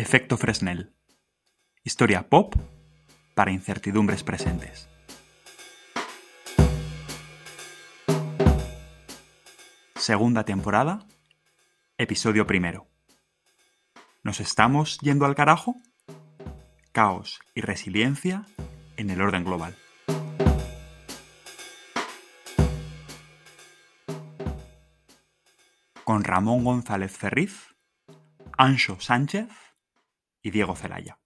Efecto Fresnel. Historia pop para incertidumbres presentes. Segunda temporada, episodio primero. ¿Nos estamos yendo al carajo? Caos y resiliencia en el orden global. Con Ramón González Ferriz, Ancho Sánchez y Diego Celaya.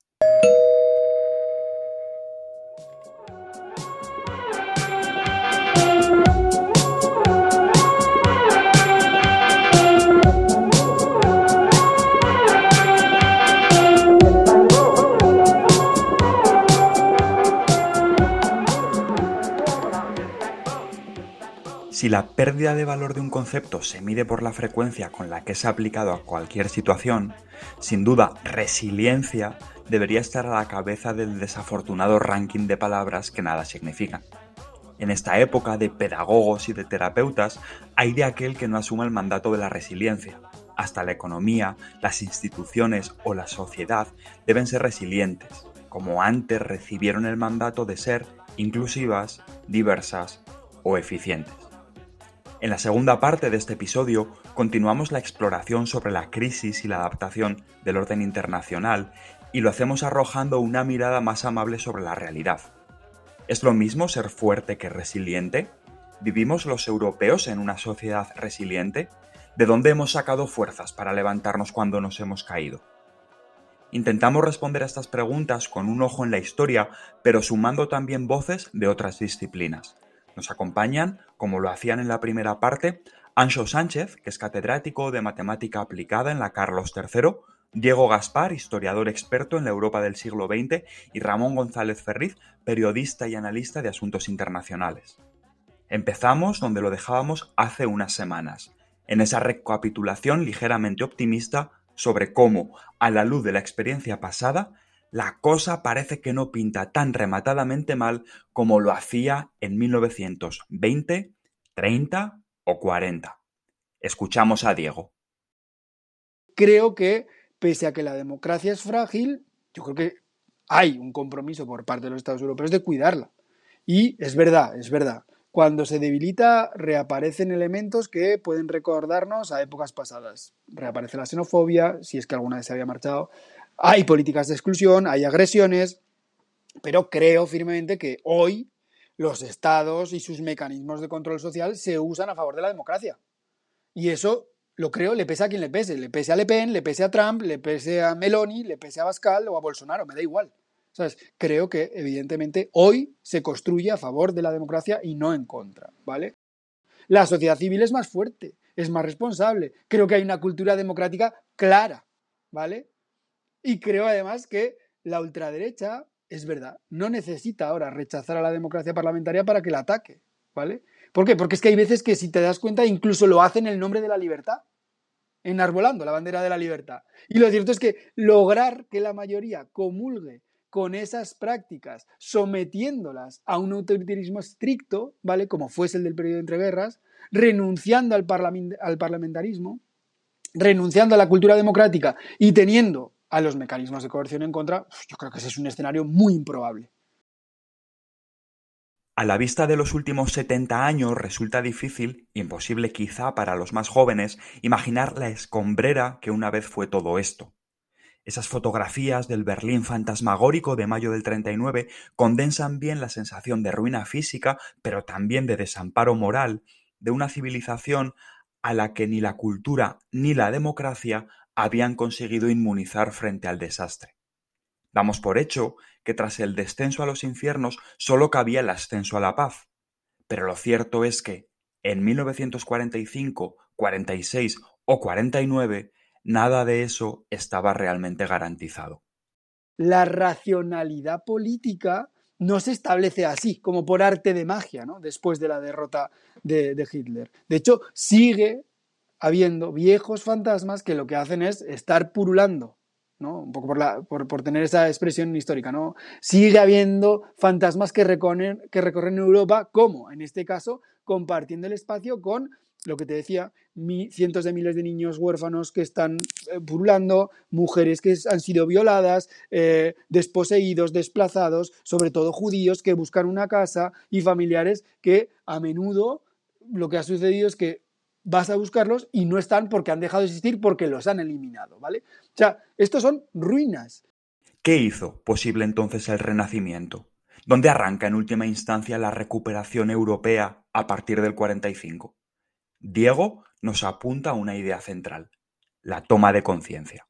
Si la pérdida de valor de un concepto se mide por la frecuencia con la que es aplicado a cualquier situación, sin duda resiliencia debería estar a la cabeza del desafortunado ranking de palabras que nada significan. En esta época de pedagogos y de terapeutas hay de aquel que no asuma el mandato de la resiliencia. Hasta la economía, las instituciones o la sociedad deben ser resilientes, como antes recibieron el mandato de ser inclusivas, diversas o eficientes. En la segunda parte de este episodio continuamos la exploración sobre la crisis y la adaptación del orden internacional y lo hacemos arrojando una mirada más amable sobre la realidad. ¿Es lo mismo ser fuerte que resiliente? ¿Vivimos los europeos en una sociedad resiliente? ¿De dónde hemos sacado fuerzas para levantarnos cuando nos hemos caído? Intentamos responder a estas preguntas con un ojo en la historia, pero sumando también voces de otras disciplinas. Nos acompañan, como lo hacían en la primera parte, Ancho Sánchez, que es catedrático de matemática aplicada en la Carlos III, Diego Gaspar, historiador experto en la Europa del siglo XX, y Ramón González Ferriz, periodista y analista de asuntos internacionales. Empezamos donde lo dejábamos hace unas semanas, en esa recapitulación ligeramente optimista sobre cómo, a la luz de la experiencia pasada, la cosa parece que no pinta tan rematadamente mal como lo hacía en 1920, 30 o 40. Escuchamos a Diego. Creo que, pese a que la democracia es frágil, yo creo que hay un compromiso por parte de los Estados europeos de cuidarla. Y es verdad, es verdad. Cuando se debilita, reaparecen elementos que pueden recordarnos a épocas pasadas. Reaparece la xenofobia, si es que alguna vez se había marchado, hay políticas de exclusión, hay agresiones, pero creo firmemente que hoy los estados y sus mecanismos de control social se usan a favor de la democracia. Y eso lo creo, le pese a quien le pese. Le pese a Le Pen, le pese a Trump, le pese a Meloni, le pese a Pascal o a Bolsonaro, me da igual. ¿Sabes? Creo que, evidentemente, hoy se construye a favor de la democracia y no en contra, ¿vale? La sociedad civil es más fuerte, es más responsable. Creo que hay una cultura democrática clara, ¿vale? Y creo además que la ultraderecha, es verdad, no necesita ahora rechazar a la democracia parlamentaria para que la ataque, ¿vale? ¿Por qué? Porque es que hay veces que si te das cuenta incluso lo hacen en el nombre de la libertad, enarbolando la bandera de la libertad. Y lo cierto es que lograr que la mayoría comulgue con esas prácticas, sometiéndolas a un autoritarismo estricto, ¿vale? Como fuese el del periodo de entreguerras, renunciando al, al parlamentarismo, renunciando a la cultura democrática y teniendo a los mecanismos de coerción en contra, yo creo que ese es un escenario muy improbable. A la vista de los últimos 70 años resulta difícil, imposible quizá para los más jóvenes, imaginar la escombrera que una vez fue todo esto. Esas fotografías del Berlín fantasmagórico de mayo del 39 condensan bien la sensación de ruina física, pero también de desamparo moral, de una civilización a la que ni la cultura ni la democracia habían conseguido inmunizar frente al desastre. Damos por hecho que tras el descenso a los infiernos solo cabía el ascenso a la paz. Pero lo cierto es que, en 1945, 46 o 49, nada de eso estaba realmente garantizado. La racionalidad política no se establece así, como por arte de magia, ¿no? después de la derrota de, de Hitler. De hecho, sigue habiendo viejos fantasmas que lo que hacen es estar purulando, ¿no? Un poco por, por, tener esa expresión histórica, ¿no? Sigue habiendo fantasmas que recorren, que recorren Europa, como en este caso, compartiendo el espacio con lo que te decía, cientos de miles de niños huérfanos que están eh, pululando, mujeres que han sido violadas, eh, desposeídos, desplazados, sobre todo judíos que buscan una casa y familiares que a menudo lo que ha sucedido es que vas a buscarlos y no están porque han dejado de existir porque los han eliminado, ¿vale? O sea, estos son ruinas. ¿Qué hizo posible entonces el Renacimiento? ¿Dónde arranca en última instancia la recuperación europea a partir del 45? Diego nos apunta a una idea central, la toma de conciencia.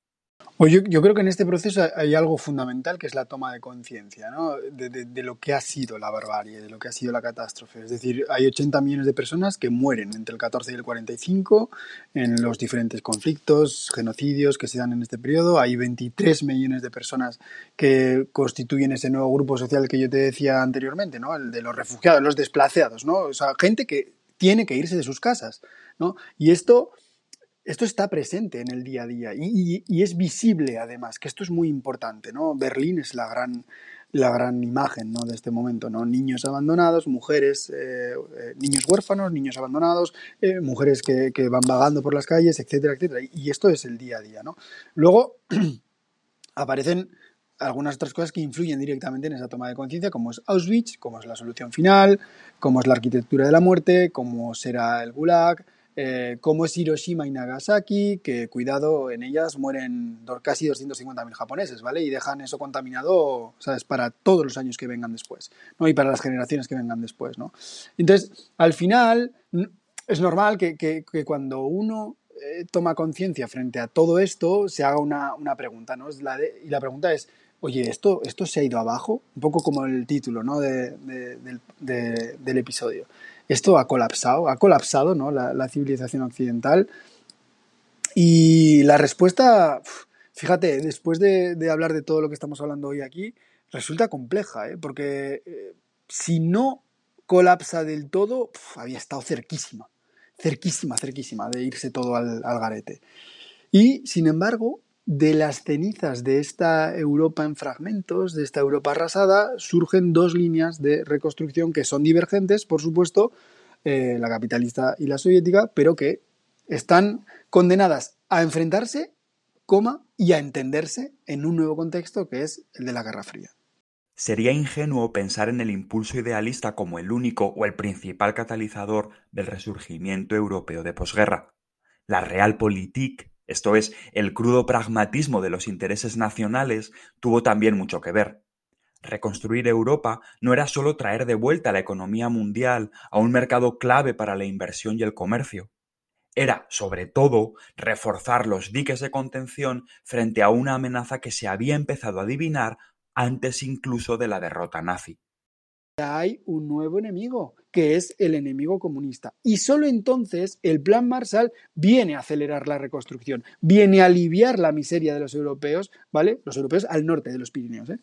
Pues yo, creo que en este proceso hay algo fundamental que es la toma de conciencia ¿no? de, lo que ha sido la barbarie, de lo que ha sido la catástrofe. Es decir, hay 80 millones de personas que mueren entre el 14 y el 45 en los diferentes conflictos, genocidios que se dan en este periodo. Hay 23 millones de personas que constituyen ese nuevo grupo social que yo te decía anteriormente, ¿no? el de los refugiados, los desplazados, ¿no? o sea, gente que tiene que irse de sus casas. ¿no? Y esto esto está presente en el día a día y, es visible además, que esto es muy importante, ¿no? Berlín es la gran, la gran imagen ¿no? de este momento, ¿no? Niños abandonados, mujeres, eh, eh, niños huérfanos, niños abandonados, eh, mujeres que, van vagando por las calles, etcétera, etcétera. Y esto es el día a día, ¿no? Luego aparecen algunas otras cosas que influyen directamente en esa toma de conciencia, como es Auschwitz, como es la solución final, como es la arquitectura de la muerte, como será el Gulag, eh, como es Hiroshima y Nagasaki, que cuidado, en ellas mueren casi 250.000 japoneses, ¿vale? Y dejan eso contaminado, ¿sabes? Para todos los años que vengan después, ¿no? Y para las generaciones que vengan después, ¿no? Entonces, al final, es normal que, cuando uno eh, toma conciencia frente a todo esto, se haga una, pregunta, ¿no? la y la pregunta es, oye, ¿esto, ¿esto se ha ido abajo? Un poco como el título, ¿no? del episodio esto ha colapsado, ha colapsado ¿no? la, civilización occidental. Y la respuesta, fíjate, después de, hablar de todo lo que estamos hablando hoy aquí, resulta compleja, ¿eh? porque eh, si no colapsa del todo, había estado cerquísima, cerquísima, cerquísima de irse todo al, al garete. Y, sin embargo, de las cenizas de esta Europa en fragmentos, de esta Europa arrasada, surgen dos líneas de reconstrucción que son divergentes, por supuesto, eh, la capitalista y la soviética, pero que están condenadas a enfrentarse, coma, y a entenderse en un nuevo contexto que es el de la Guerra Fría. Sería ingenuo pensar en el impulso idealista como el único o el principal catalizador del resurgimiento europeo de posguerra. La Realpolitik esto es, el crudo pragmatismo de los intereses nacionales, tuvo también mucho que ver. Reconstruir Europa no era solo traer de vuelta la economía mundial a un mercado clave para la inversión y el comercio. Era, sobre todo, reforzar los diques de contención frente a una amenaza que se había empezado a adivinar antes incluso de la derrota nazi hay un nuevo enemigo, que es el enemigo comunista. Y solo entonces el Plan Marshall viene a acelerar la reconstrucción, viene a aliviar la miseria de los europeos, ¿vale? Los europeos al norte de los Pirineos. ¿eh?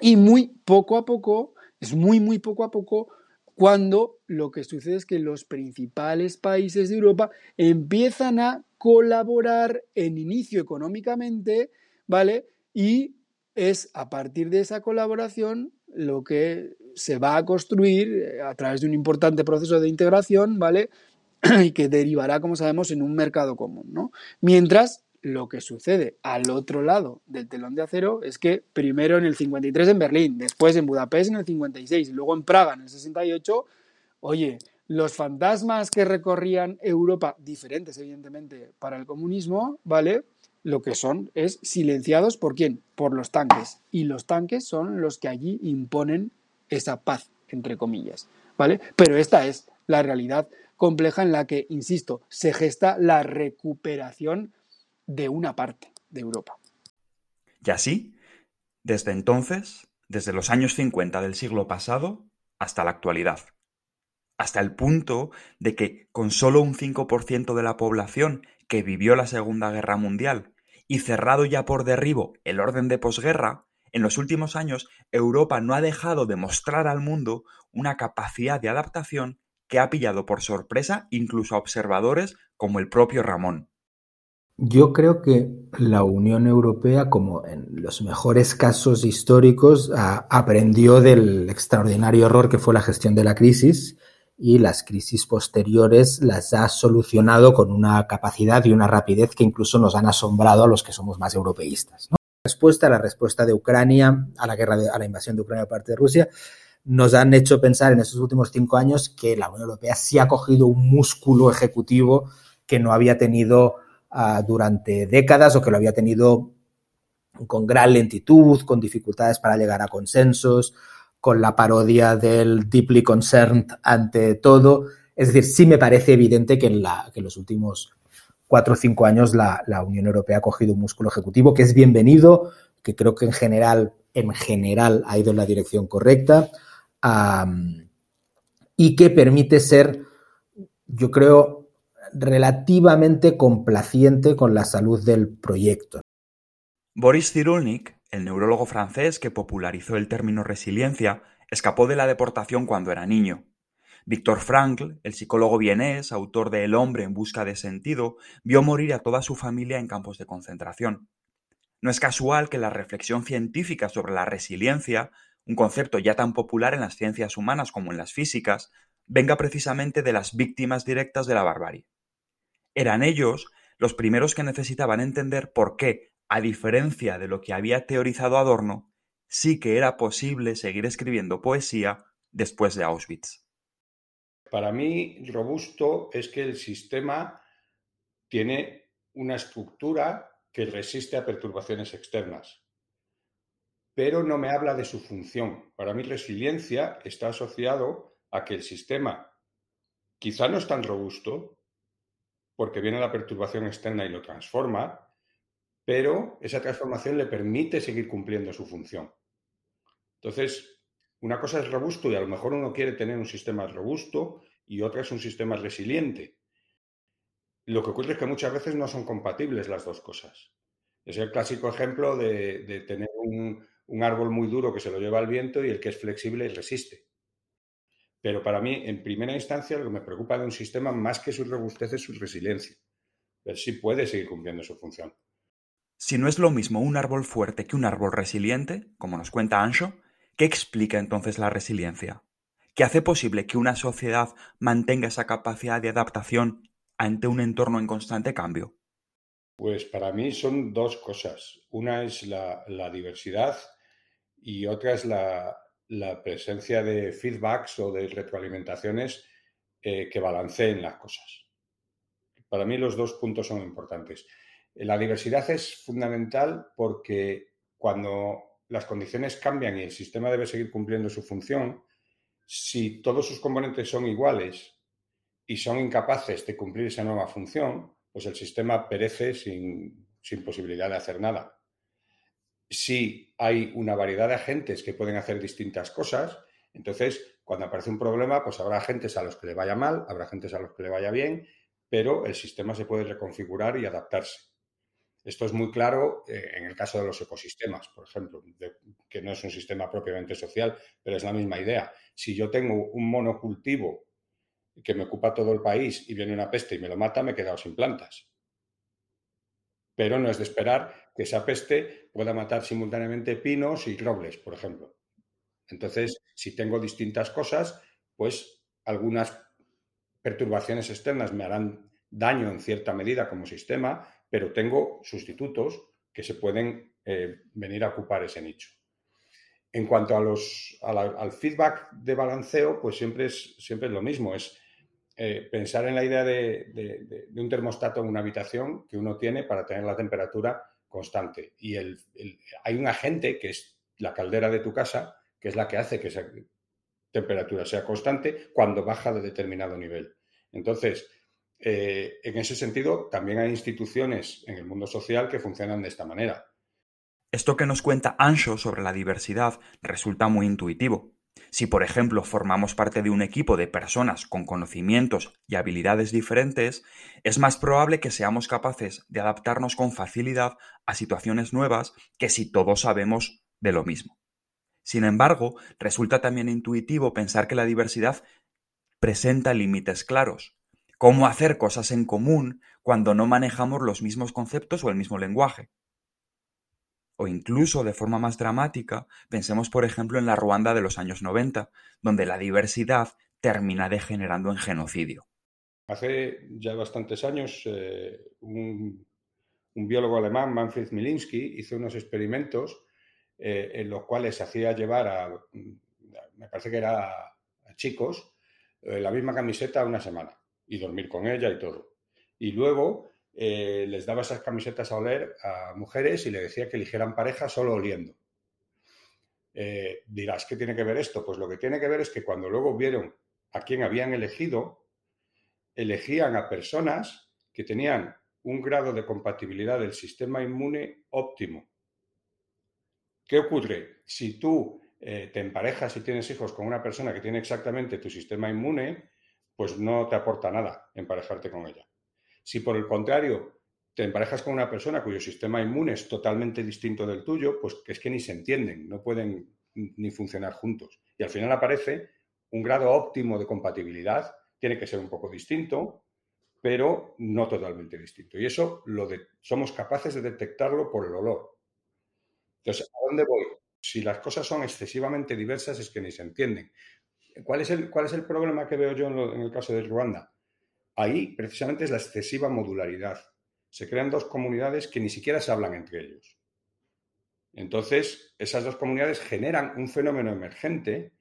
Y muy poco a poco, es muy, muy poco a poco, cuando lo que sucede es que los principales países de Europa empiezan a colaborar en inicio económicamente, ¿vale? Y es a partir de esa colaboración lo que se va a construir eh, a través de un importante proceso de integración, ¿vale? y que derivará, como sabemos, en un mercado común, ¿no? Mientras lo que sucede al otro lado del telón de acero es que primero en el 53 en Berlín, después en Budapest en el 56 y luego en Praga en el 68, oye, los fantasmas que recorrían Europa, diferentes evidentemente para el comunismo, ¿vale? Lo que son es silenciados por quién? Por los tanques. Y los tanques son los que allí imponen esa paz, entre comillas, ¿vale? Pero esta es la realidad compleja en la que, insisto, se gesta la recuperación de una parte de Europa. Y así, desde entonces, desde los años 50 del siglo pasado hasta la actualidad, hasta el punto de que con solo un 5% de la población que vivió la Segunda Guerra Mundial y cerrado ya por derribo el orden de posguerra, en los últimos años, Europa no ha dejado de mostrar al mundo una capacidad de adaptación que ha pillado por sorpresa incluso a observadores como el propio Ramón. Yo creo que la Unión Europea, como en los mejores casos históricos, aprendió del extraordinario error que fue la gestión de la crisis y las crisis posteriores las ha solucionado con una capacidad y una rapidez que incluso nos han asombrado a los que somos más europeístas. ¿no? Respuesta, la respuesta de Ucrania a la guerra, a la invasión de Ucrania por parte de Rusia, nos han hecho pensar en estos últimos cinco años que la Unión Europea sí ha cogido un músculo ejecutivo que no había tenido uh, durante décadas o que lo había tenido con gran lentitud, con dificultades para llegar a consensos, con la parodia del deeply concerned ante todo. Es decir, sí me parece evidente que en los últimos cuatro o cinco años la, Unión Europea ha cogido un músculo ejecutivo que es bienvenido, que creo que en general, en general ha ido en la dirección correcta y que permite ser, yo creo, relativamente complaciente con la salud del proyecto. Boris Cyrulnik, el neurólogo francés que popularizó el término resiliencia, escapó de la deportación cuando era niño. Víctor Frankl, el psicólogo vienés, autor de El hombre en busca de sentido, vio morir a toda su familia en campos de concentración. No es casual que la reflexión científica sobre la resiliencia, un concepto ya tan popular en las ciencias humanas como en las físicas, venga precisamente de las víctimas directas de la barbarie. Eran ellos los primeros que necesitaban entender por qué a diferencia de lo que había teorizado Adorno, sí que era posible seguir escribiendo poesía después de Auschwitz. Para mí, robusto es que el sistema tiene una estructura que resiste a perturbaciones externas, pero no me habla de su función. Para mí, resiliencia está asociado a que el sistema quizá no es tan robusto, porque viene la perturbación externa y lo transforma, pero esa transformación le permite seguir cumpliendo su función. Entonces, una cosa es robusto y a lo mejor uno quiere tener un sistema robusto y otra es un sistema resiliente. Lo que ocurre es que muchas veces no son compatibles las dos cosas. Es el clásico ejemplo de, tener un, árbol muy duro que se lo lleva al viento y el que es flexible y resiste. Pero para mí, en primera instancia, lo que me preocupa de un sistema más que su robustez es su resiliencia. Ver si puede seguir cumpliendo su función. Si no es lo mismo un árbol fuerte que un árbol resiliente, como nos cuenta Ancho, ¿qué explica entonces la resiliencia? ¿Qué hace posible que una sociedad mantenga esa capacidad de adaptación ante un entorno en constante cambio? Pues para mí son dos cosas. Una es la, diversidad y otra es la, la, presencia de feedbacks o de retroalimentaciones eh, que balanceen las cosas. Para mí los dos puntos son importantes. La diversidad es fundamental porque cuando las condiciones cambian y el sistema debe seguir cumpliendo su función, si todos sus componentes son iguales y son incapaces de cumplir esa nueva función, pues el sistema perece sin, posibilidad de hacer nada. Si hay una variedad de agentes que pueden hacer distintas cosas, entonces cuando aparece un problema, pues habrá agentes a los que le vaya mal, habrá agentes a los que le vaya bien, pero el sistema se puede reconfigurar y adaptarse. Esto es muy claro eh, en el caso de los ecosistemas, por ejemplo, que no es un sistema propiamente social, pero es la misma idea. Si yo tengo un monocultivo que me ocupa todo el país y viene una peste y me lo mata, me he quedado sin plantas. Pero no es de esperar que esa peste pueda matar simultáneamente pinos y robles, por ejemplo. Entonces, si tengo distintas cosas, pues algunas perturbaciones externas me harán daño en cierta medida como sistema, pero tengo sustitutos que se pueden eh, venir a ocupar ese nicho. En cuanto a los, al feedback de balanceo, pues siempre es, siempre es lo mismo, es eh, pensar en la idea de, un termostato en una habitación que uno tiene para tener la temperatura constante. Y el, hay un agente que es la caldera de tu casa, que es la que hace que esa temperatura sea constante cuando baja de determinado nivel. Entonces, eh, en ese sentido, también hay instituciones en el mundo social que funcionan de esta manera. Esto que nos cuenta Ancho sobre la diversidad resulta muy intuitivo. Si, por ejemplo, formamos parte de un equipo de personas con conocimientos y habilidades diferentes, es más probable que seamos capaces de adaptarnos con facilidad a situaciones nuevas que si todos sabemos de lo mismo. Sin embargo, resulta también intuitivo pensar que la diversidad presenta límites claros, cómo hacer cosas en común cuando no manejamos los mismos conceptos o el mismo lenguaje. O incluso, de forma más dramática, pensemos por ejemplo en la Ruanda de los años 90, donde la diversidad termina degenerando en genocidio. Hace ya bastantes años, eh, un, biólogo alemán, Manfred Milinski, hizo unos experimentos eh, en los cuales hacía llevar a, me parece que era a chicos, eh, la misma camiseta una semana y dormir con ella y todo. Y luego les daba esas camisetas a oler a mujeres y le decía que eligieran pareja solo oliendo. dirás, ¿qué tiene que ver esto? Pues lo que tiene que ver es que cuando luego vieron a quién habían elegido, elegían a personas que tenían un grado de compatibilidad del sistema inmune óptimo. ¿Qué ocurre? Si tú eh, te emparejas y tienes hijos con una persona que tiene exactamente tu sistema inmune, pues no te aporta nada emparejarte con ella. Si por el contrario te emparejas con una persona cuyo sistema inmune es totalmente distinto del tuyo, pues es que ni se entienden, no pueden ni funcionar juntos. Y al final aparece un grado óptimo de compatibilidad tiene que ser un poco distinto, pero no totalmente distinto. Y eso lo somos capaces de detectarlo por el olor. Entonces, ¿a dónde voy? Si las cosas son excesivamente diversas es que ni se entienden. ¿Cuál es el, cuál es el problema que veo yo en, en el caso de Ruanda? Ahí precisamente es la excesiva modularidad. Se crean dos comunidades que ni siquiera se hablan entre ellos. Entonces, esas dos comunidades generan un fenómeno emergente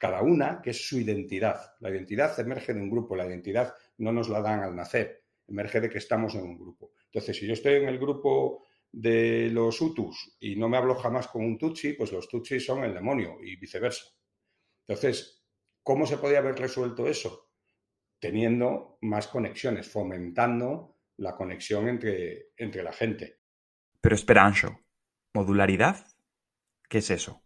cada una, que es su identidad. La identidad emerge de un grupo, la identidad no nos la dan al nacer, emerge de que estamos en un grupo. Entonces, si yo estoy en el grupo de los Hutus y no me hablo jamás con un Tutsi, pues los Tutsi son el demonio y viceversa. Entonces, ¿cómo se podía haber resuelto eso? Teniendo más conexiones, fomentando la conexión entre, entre la gente. Pero espera, Ancho, ¿modularidad? ¿Qué es eso?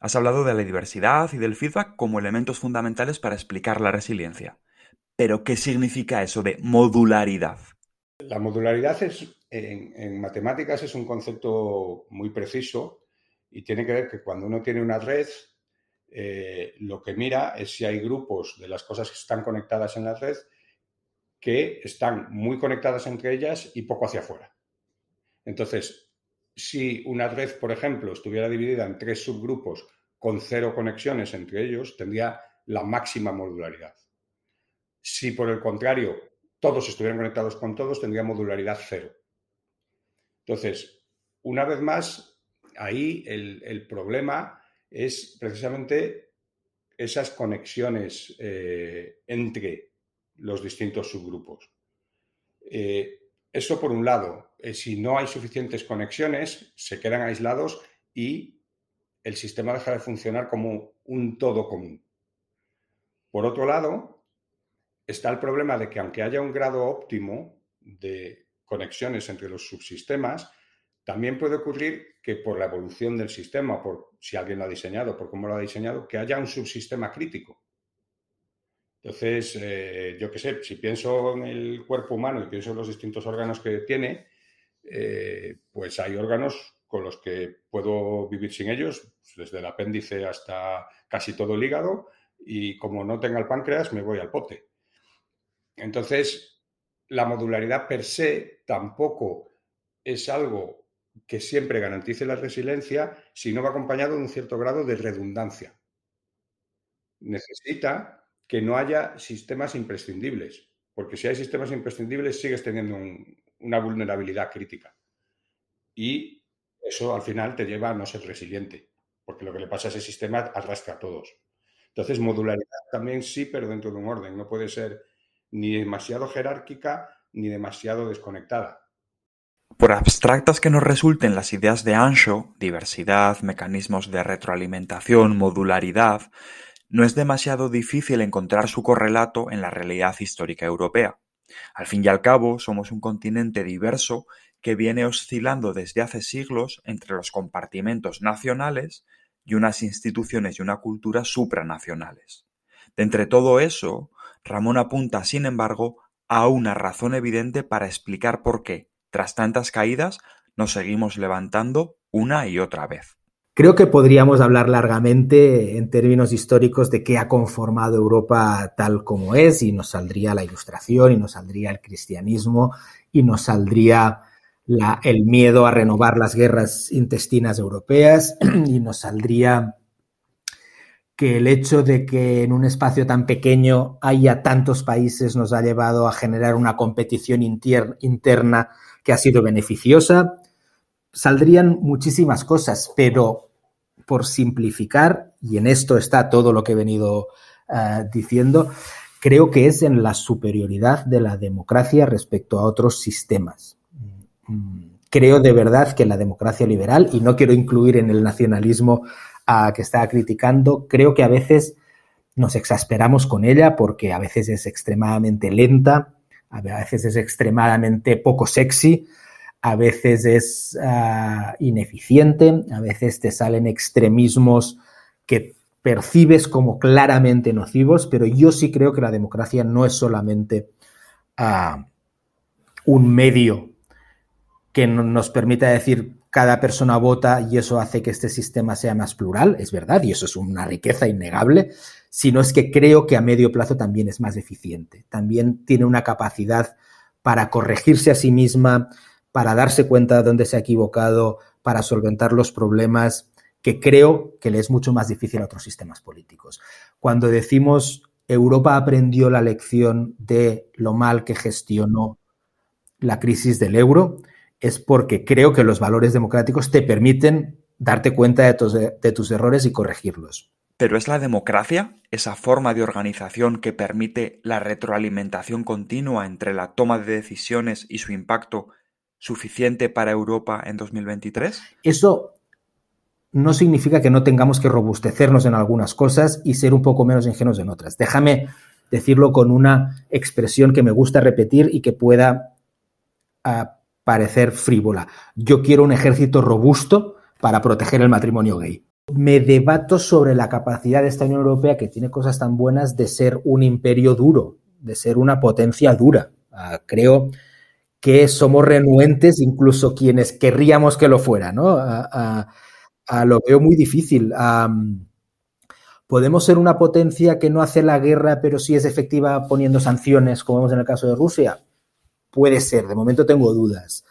Has hablado de la diversidad y del feedback como elementos fundamentales para explicar la resiliencia. Pero, ¿qué significa eso de modularidad? La modularidad es, en, matemáticas es un concepto muy preciso y tiene que ver que cuando uno tiene una red, eh, lo que mira es si hay grupos de las cosas que están conectadas en la red que están muy conectadas entre ellas y poco hacia afuera. Entonces, si una red, por ejemplo, estuviera dividida en tres subgrupos con cero conexiones entre ellos, tendría la máxima modularidad. Si, por el contrario, todos estuvieran conectados con todos, tendría modularidad cero. Entonces, una vez más, ahí el, problema es precisamente esas conexiones eh, entre los distintos subgrupos. Eh, eso por un lado. Eh, si no hay suficientes conexiones, se quedan aislados y el sistema deja de funcionar como un todo común. Por otro lado, está el problema de que aunque haya un grado óptimo de conexiones entre los subsistemas, también puede ocurrir que por la evolución del sistema, por si alguien lo ha diseñado, por cómo lo ha diseñado, que haya un subsistema crítico. Entonces, eh, yo qué sé, si pienso en el cuerpo humano y pienso en los distintos órganos que tiene, eh, pues hay órganos con los que puedo vivir sin ellos, desde el apéndice hasta casi todo el hígado, y como no tenga el páncreas, me voy al pote. Entonces, la modularidad per se tampoco es algo que siempre garantice la resiliencia si no va acompañado de un cierto grado de redundancia. Necesita que no haya sistemas imprescindibles, porque si hay sistemas imprescindibles sigues teniendo una vulnerabilidad crítica. Y eso al final te lleva a no ser resiliente, porque lo que le pasa a ese sistema arrastra a todos. Entonces, modularidad también sí, pero dentro de un orden. No puede ser ni demasiado jerárquica ni demasiado desconectada. Por abstractas que nos resulten las ideas de Ancho, diversidad, mecanismos de retroalimentación, modularidad, no es demasiado difícil encontrar su correlato en la realidad histórica europea. Al fin y al cabo, somos un continente diverso que viene oscilando desde hace siglos entre los compartimentos nacionales y unas instituciones y una cultura supranacionales. De entre todo eso, Ramón apunta, sin embargo, a una razón evidente para explicar por qué, tras tantas caídas, nos seguimos levantando una y otra vez. Creo que podríamos hablar largamente en términos históricos de qué ha conformado Europa tal como es y nos saldría la ilustración y nos saldría el cristianismo y nos saldría el miedo a renovar las guerras intestinas europeas y nos saldría que el hecho de que en un espacio tan pequeño haya tantos países nos ha llevado a generar una competición interna que ha sido beneficiosa. Saldrían muchísimas cosas, pero por simplificar, y en esto está todo lo que he venido uh, diciendo, creo que es en la superioridad de la democracia respecto a otros sistemas. Creo de verdad que la democracia liberal, y no quiero incluir en el nacionalismo que está criticando, creo que a veces nos exasperamos con ella porque a veces es extremadamente lenta, a veces es extremadamente poco sexy, a veces es uh, ineficiente, a veces te salen extremismos que percibes como claramente nocivos, pero yo sí creo que la democracia no es solamente uh, un medio que nos permita decir cada persona vota y eso hace que este sistema sea más plural, es verdad, y eso es una riqueza innegable, sino es que creo que a medio plazo también es más eficiente, también tiene una capacidad para corregirse a sí misma, para darse cuenta de dónde se ha equivocado, para solventar los problemas, que creo que le es mucho más difícil a otros sistemas políticos. Cuando decimos Europa aprendió la lección de lo mal que gestionó la crisis del euro, es porque creo que los valores democráticos te permiten darte cuenta de tus, de tus, errores y corregirlos. ¿Pero es la democracia esa forma de organización que permite la retroalimentación continua entre la toma de decisiones y su impacto suficiente para Europa en 2023? Eso no significa que no tengamos que robustecernos en algunas cosas y ser un poco menos ingenuos en otras. Déjame decirlo con una expresión que me gusta repetir y que pueda uh, parecer frívola. Yo quiero un ejército robusto para proteger el matrimonio gay. Me debato sobre la capacidad de esta Unión Europea, que tiene cosas tan buenas, de ser un imperio duro, de ser una potencia dura. Uh, creo que somos renuentes, incluso quienes querríamos que lo fuera, ¿no? Uh, lo veo muy difícil. ¿Podemos ser una potencia que no hace la guerra, pero sí es efectiva poniendo sanciones, como vemos en el caso de Rusia? Puede ser, de momento tengo dudas.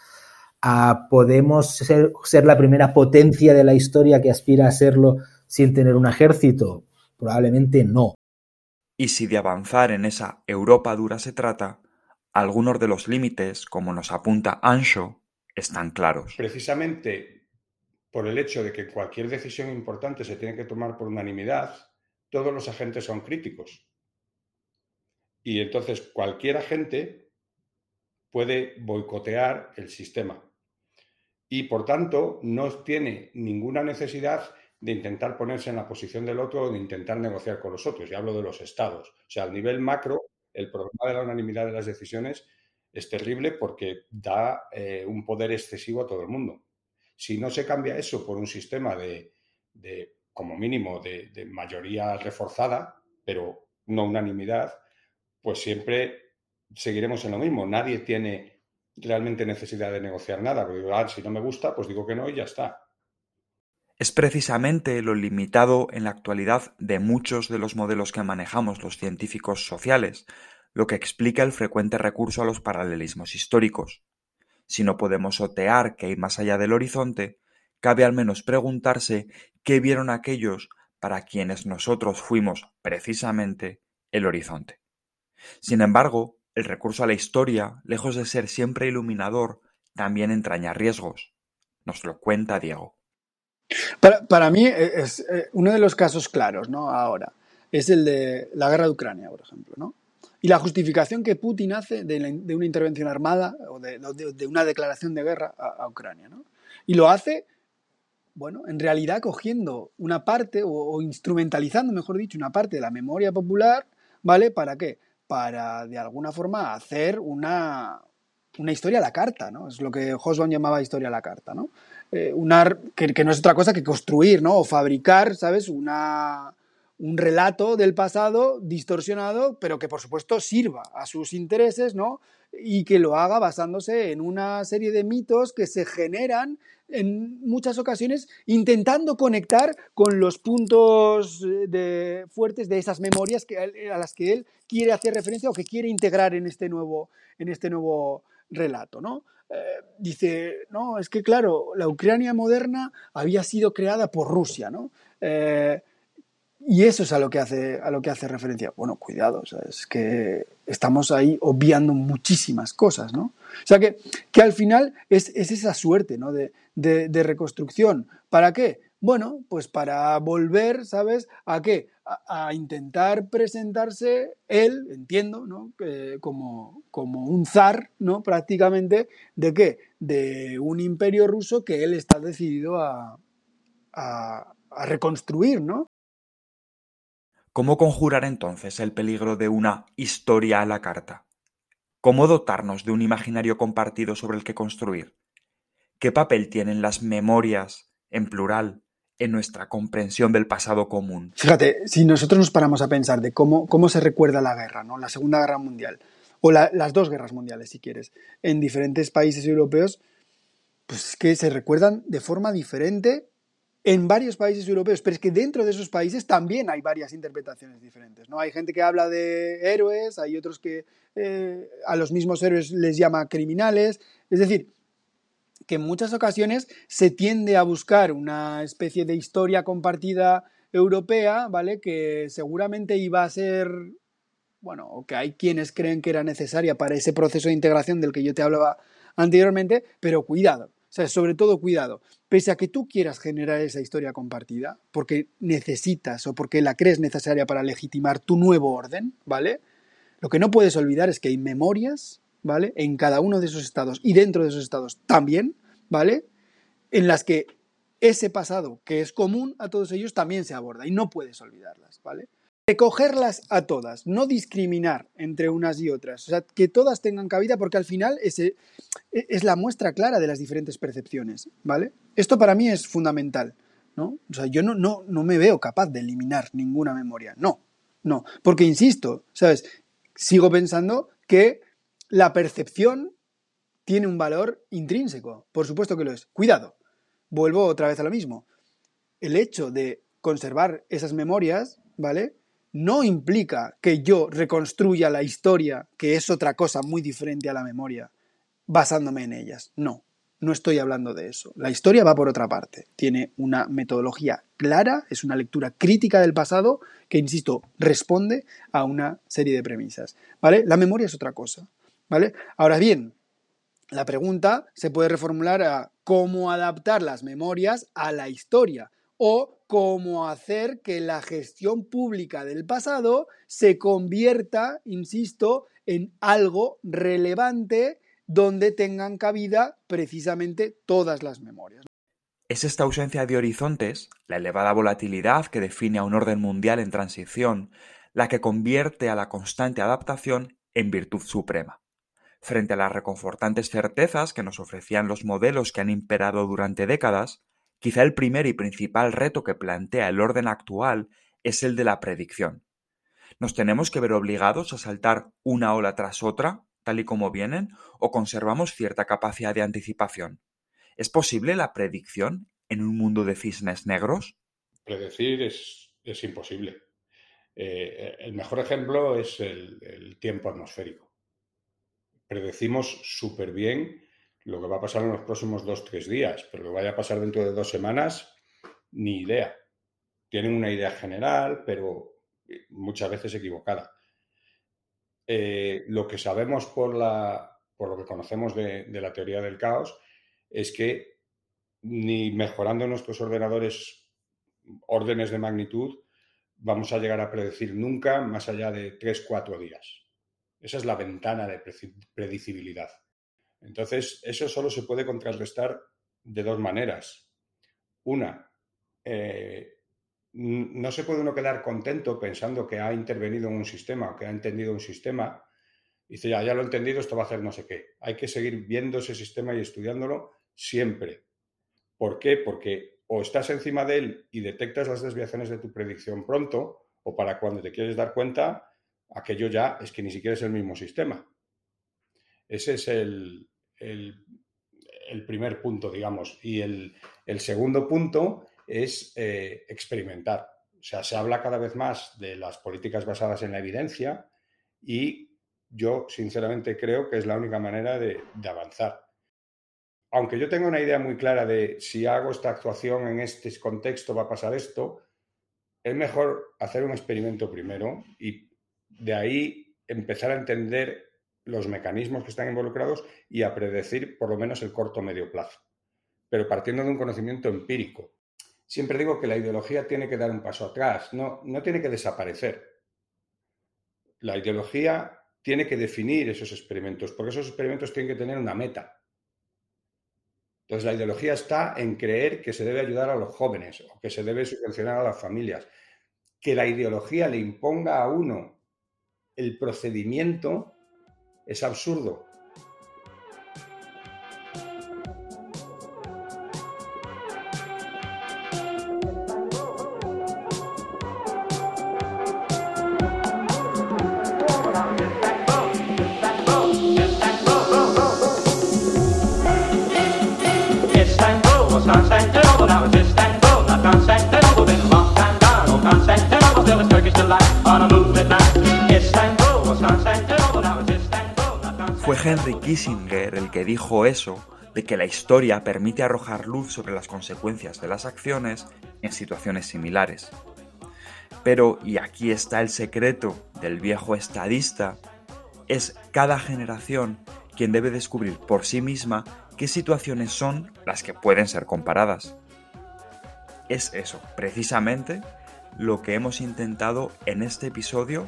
Ah, ¿Podemos ser, ser, la primera potencia de la historia que aspira a serlo sin tener un ejército? Probablemente no. Y si de avanzar en esa Europa dura se trata, algunos de los límites, como nos apunta Ancho, están claros. Precisamente por el hecho de que cualquier decisión importante se tiene que tomar por unanimidad, todos los agentes son críticos. Y entonces cualquier agente puede boicotear el sistema. Y por tanto, no tiene ninguna necesidad de intentar ponerse en la posición del otro o de intentar negociar con los otros. Y hablo de los estados. O sea, a nivel macro, el problema de la unanimidad de las decisiones es terrible porque da eh, un poder excesivo a todo el mundo. Si no se cambia eso por un sistema de, de como mínimo, de mayoría reforzada, pero no unanimidad, pues siempre seguiremos en lo mismo. Nadie tiene realmente necesidad de negociar nada. Porque ah, si no me gusta, pues digo que no y ya está. Es precisamente lo limitado en la actualidad de muchos de los modelos que manejamos los científicos sociales, lo que explica el frecuente recurso a los paralelismos históricos. Si no podemos otear que hay más allá del horizonte, cabe al menos preguntarse qué vieron aquellos para quienes nosotros fuimos precisamente el horizonte. Sin embargo, el recurso a la historia, lejos de ser siempre iluminador, también entraña riesgos. Nos lo cuenta Diego. Para, mí es eh, uno de los casos claros, ¿no? Ahora es el de la guerra de Ucrania, por ejemplo, ¿no? Y la justificación que Putin hace de, una intervención armada o de, una declaración de guerra a, Ucrania, ¿no? Y lo hace, bueno, en realidad cogiendo una parte o, o instrumentalizando, mejor dicho, una parte de la memoria popular, ¿vale? ¿Para qué? Para de alguna forma hacer una, una historia a la carta, ¿no? Es lo que Hosbaum llamaba historia a la carta, ¿no? Eh, que, no es otra cosa que construir, ¿no? O fabricar, ¿sabes? Una, un relato del pasado distorsionado, pero que por supuesto sirva a sus intereses, ¿no? Y que lo haga basándose en una serie de mitos que se generan en muchas ocasiones intentando conectar con los puntos eh, de, fuertes de esas memorias que, a las que él quiere hacer referencia o que quiere integrar en este nuevo, en este nuevo relato, ¿no? Eh, dice, no, es que claro, la Ucrania moderna había sido creada por Rusia, ¿no? Eh, y eso es a lo que hace, a lo que hace referencia. Bueno, cuidado, es que estamos ahí obviando muchísimas cosas, ¿no? O sea que, que al final es, esa suerte ¿no? de, de, reconstrucción. ¿Para qué? Bueno, pues para volver, ¿sabes? ¿A qué? A, intentar presentarse él, entiendo, ¿no? como, como un zar, ¿no? Prácticamente, ¿de qué? De un imperio ruso que él está decidido a, a, a reconstruir, ¿no? ¿Cómo conjurar entonces el peligro de una historia a la carta? ¿Cómo dotarnos de un imaginario compartido sobre el que construir? ¿Qué papel tienen las memorias, en plural, en nuestra comprensión del pasado común? Fíjate, si nosotros nos paramos a pensar de cómo, cómo se recuerda la guerra, ¿no? la Segunda Guerra Mundial, o las dos guerras mundiales, si quieres, en diferentes países europeos, pues es que se recuerdan de forma diferente en varios países europeos, pero es que dentro de esos países también hay varias interpretaciones diferentes. ¿no? Hay gente que habla de héroes, hay otros que eh, a los mismos héroes les llama criminales. Es decir, que en muchas ocasiones se tiende a buscar una especie de historia compartida europea, ¿vale? Que seguramente iba a ser, bueno, o que hay quienes creen que era necesaria para ese proceso de integración del que yo te hablaba anteriormente, pero cuidado, sea, sobre todo cuidado, pese a que tú quieras generar esa historia compartida, porque necesitas o porque la crees necesaria para legitimar tu nuevo orden, ¿vale? Lo que no puedes olvidar es que hay memorias, ¿vale? En cada uno de esos estados y dentro de esos estados también, ¿vale? En las que ese pasado que es común a todos ellos también se aborda y no puedes olvidarlas, ¿vale? Recogerlas a todas, no discriminar entre unas y otras, o sea, que todas tengan cabida porque al final e, es la muestra clara de las diferentes percepciones, ¿vale? Esto para mí es fundamental, ¿no? O sea, yo no, no me veo capaz de eliminar ninguna memoria, no, no, porque insisto, ¿sabes? Sigo pensando que la percepción tiene un valor intrínseco, por supuesto que lo es. Cuidado, vuelvo otra vez a lo mismo. El hecho de conservar esas memorias, ¿vale? No implica que yo reconstruya la historia, que es otra cosa muy diferente a la memoria, basándome en ellas. No, no estoy hablando de eso. La historia va por otra parte. Tiene una metodología clara, es una lectura crítica del pasado que, insisto, responde a una serie de premisas. ¿Vale? La memoria es otra cosa. ¿Vale? Ahora bien, la pregunta se puede reformular a cómo adaptar las memorias a la historia o cómo hacer que la gestión pública del pasado se convierta, insisto, en algo relevante donde tengan cabida precisamente todas las memorias. Es esta ausencia de horizontes, la elevada volatilidad que define a un orden mundial en transición, la que convierte a la constante adaptación en virtud suprema. Frente a las reconfortantes certezas que nos ofrecían los modelos que han imperado durante décadas, Quizá el primer y principal reto que plantea el orden actual es el de la predicción. ¿Nos tenemos que ver obligados a saltar una ola tras otra, tal y como vienen, o conservamos cierta capacidad de anticipación? ¿Es posible la predicción en un mundo de cisnes negros? Predecir es, imposible. Eh, el mejor ejemplo es el, el tiempo atmosférico. Predecimos súper bien lo que va a pasar en los próximos dos, tres días, pero lo que vaya a pasar dentro de dos semanas, ni idea. Tienen una idea general, pero eh, muchas veces equivocada. Eh, lo que sabemos por, la, por lo que conocemos de, de la teoría del caos es que ni mejorando nuestros ordenadores órdenes de magnitud vamos a llegar a predecir nunca más allá de tres, cuatro días. Esa es la ventana de predicibilidad. Entonces, eso solo se puede contrarrestar de dos maneras. Una, eh, no se puede uno quedar contento pensando que ha intervenido en un sistema o que ha entendido un sistema. Y dice, ya, ya lo he entendido, esto va a hacer no sé qué. Hay que seguir viendo ese sistema y estudiándolo siempre. ¿Por qué? Porque o estás encima de él y detectas las desviaciones de tu predicción pronto, o para cuando te quieres dar cuenta, aquello ya es que ni siquiera es el mismo sistema. Ese es el, primer punto, digamos. Y el, segundo punto es eh, experimentar. O sea, se habla cada vez más de las políticas basadas en la evidencia y yo sinceramente creo que es la única manera de, de avanzar. Aunque yo tenga una idea muy clara de si hago esta actuación en este contexto va a pasar esto, es mejor hacer un experimento primero y de ahí empezar a entender los mecanismos que están involucrados y a predecir por lo menos el corto medio plazo, pero partiendo de un conocimiento empírico. Siempre digo que la ideología tiene que dar un paso atrás, no, no tiene que desaparecer. La ideología tiene que definir esos experimentos, porque esos experimentos tienen que tener una meta. Entonces, la ideología está en creer que se debe ayudar a los jóvenes o que se debe subvencionar a las familias. Que la ideología le imponga a uno el procedimiento es absurdo. Kissinger el que dijo eso de que la historia permite arrojar luz sobre las consecuencias de las acciones en situaciones similares. Pero, y aquí está el secreto del viejo estadista, es cada generación quien debe descubrir por sí misma qué situaciones son las que pueden ser comparadas. Es eso, precisamente, lo que hemos intentado en este episodio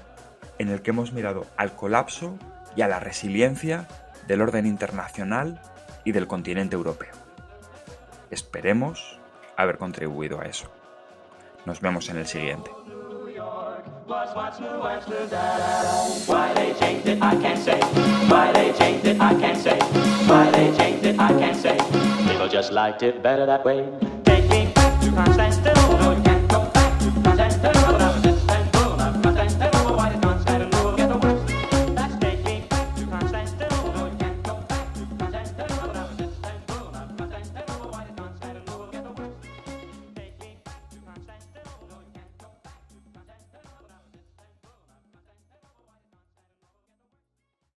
en el que hemos mirado al colapso y a la resiliencia del orden internacional y del continente europeo. Esperemos haber contribuido a eso. Nos vemos en el siguiente.